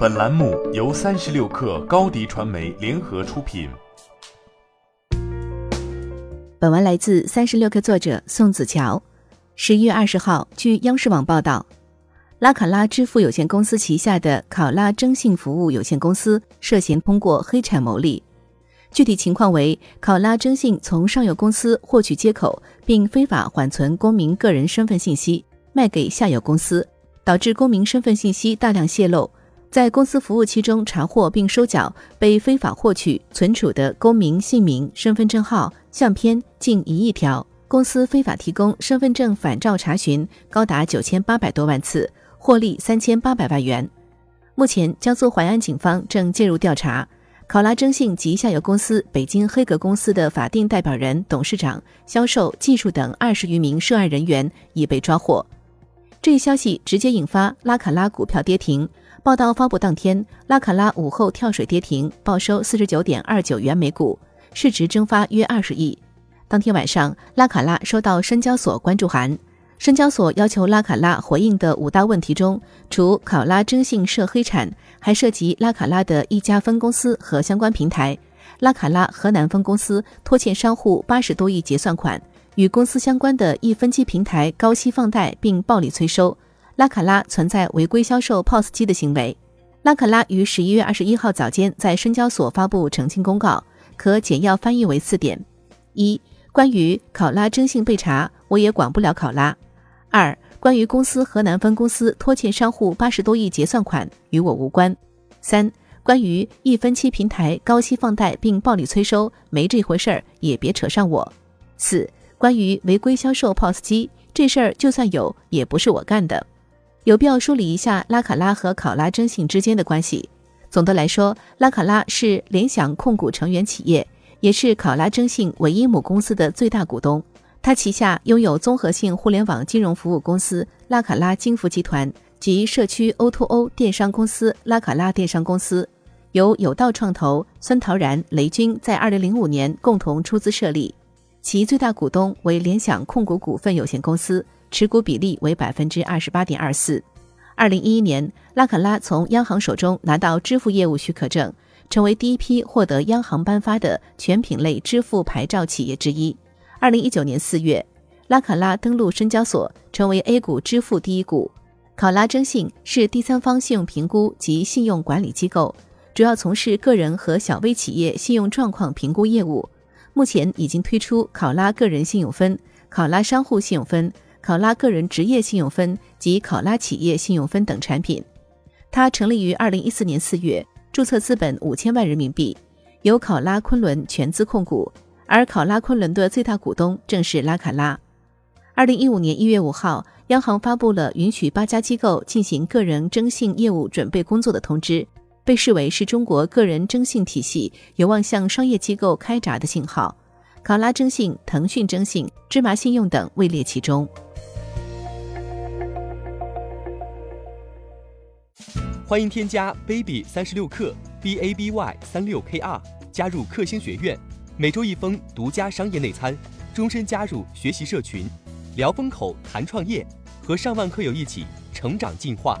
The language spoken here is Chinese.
本栏目由三十六氪高低传媒联合出品。本文来自三十六氪作者宋子乔。十一月二十号，据央视网报道，拉卡拉支付有限公司旗下的考拉征信服务有限公司涉嫌通过黑产牟利。具体情况为，考拉征信从上游公司获取接口，并非法缓存公民个人身份信息，卖给下游公司，导致公民身份信息大量泄露。在公司服务期中查获并收缴被非法获取、存储的公民姓名、身份证号、相片近一亿条。公司非法提供身份证反照查询高达九千八百多万次，获利三千八百万元。目前，江苏淮安警方正介入调查。考拉征信及下游公司北京黑格公司的法定代表人、董事长、销售、技术等二十余名涉案人员已被抓获。这一消息直接引发拉卡拉股票跌停。报道发布当天，拉卡拉午后跳水跌停，报收四十九点二九元每股，市值蒸发约二十亿。当天晚上，拉卡拉收到深交所关注函。深交所要求拉卡拉回应的五大问题中，除考拉征信涉黑产，还涉及拉卡拉的一家分公司和相关平台。拉卡拉河南分公司拖欠商户八十多亿结算款，与公司相关的一分期平台高息放贷并暴力催收。拉卡拉存在违规销售 POS 机的行为。拉卡拉于十一月二十一号早间在深交所发布澄清公告，可简要翻译为四点：一、关于考拉征信被查，我也管不了考拉。二、关于公司河南分公司拖欠商户八十多亿结算款，与我无关。三、关于一分期平台高息放贷并暴力催收，没这回事儿，也别扯上我。四、关于违规销售 POS 机，这事儿就算有，也不是我干的。有必要梳理一下拉卡拉和考拉征信之间的关系。总的来说，拉卡拉是联想控股成员企业，也是考拉征信唯一母公司的最大股东。它旗下拥有综合性互联网金融服务公司拉卡拉金服集团及社区 O2O 电商公司拉卡拉电商公司，由有道创投、孙陶然、雷军在二零零五年共同出资设立，其最大股东为联想控股股份有限公司，持股比例为百分之二十八点二四。二零一一年，拉卡拉从央行手中拿到支付业务许可证，成为第一批获得央行颁发的全品类支付牌照企业之一。二零一九年四月，拉卡拉登陆深交所，成为 A 股支付第一股。考拉征信是第三方信用评估及信用管理机构，主要从事个人和小微企业信用状况评估业务。目前已经推出考拉个人信用分、考拉商户信用分、考拉个人职业信用分及考拉企业信用分等产品。它成立于二零一四年四月，注册资本五千万人民币，由考拉昆仑全资控股。而考拉昆仑的最大股东正是拉卡拉。二零一五年一月五号，央行发布了允许八家机构进行个人征信业务准备工作的通知，被视为是中国个人征信体系有望向商业机构开闸的信号。考拉征信、腾讯征信、芝麻信用等位列其中。欢迎添加 baby 三十六克 b a b y 三六 k r 加入克星学院。每周一封独家商业内参，终身加入学习社群，聊风口谈创业，和上万课友一起成长进化。